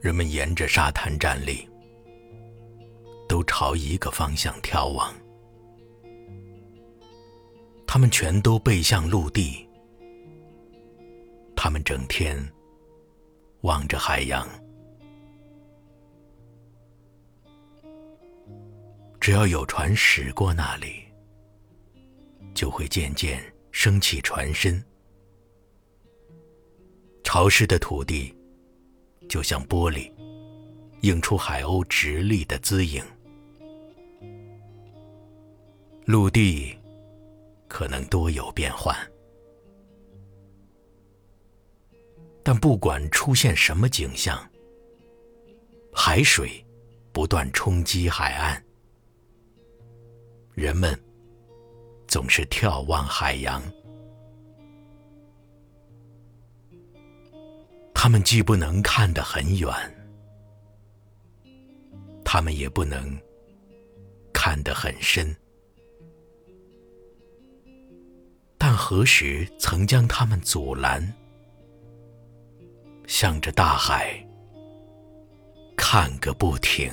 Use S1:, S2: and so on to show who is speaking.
S1: 人们沿着沙滩站立，都朝一个方向眺望。他们全都背向陆地，他们整天望着海洋。只要有船驶过那里，就会渐渐升起船身。潮湿的土地就像玻璃，映出海鸥直立的姿影。陆地可能多有变幻，但不管出现什么景象，海水不断冲击海岸。人们总是眺望海洋，他们既不能看得很远，他们也不能看得很深。但何时曾将他们阻拦？向着大海看个不停。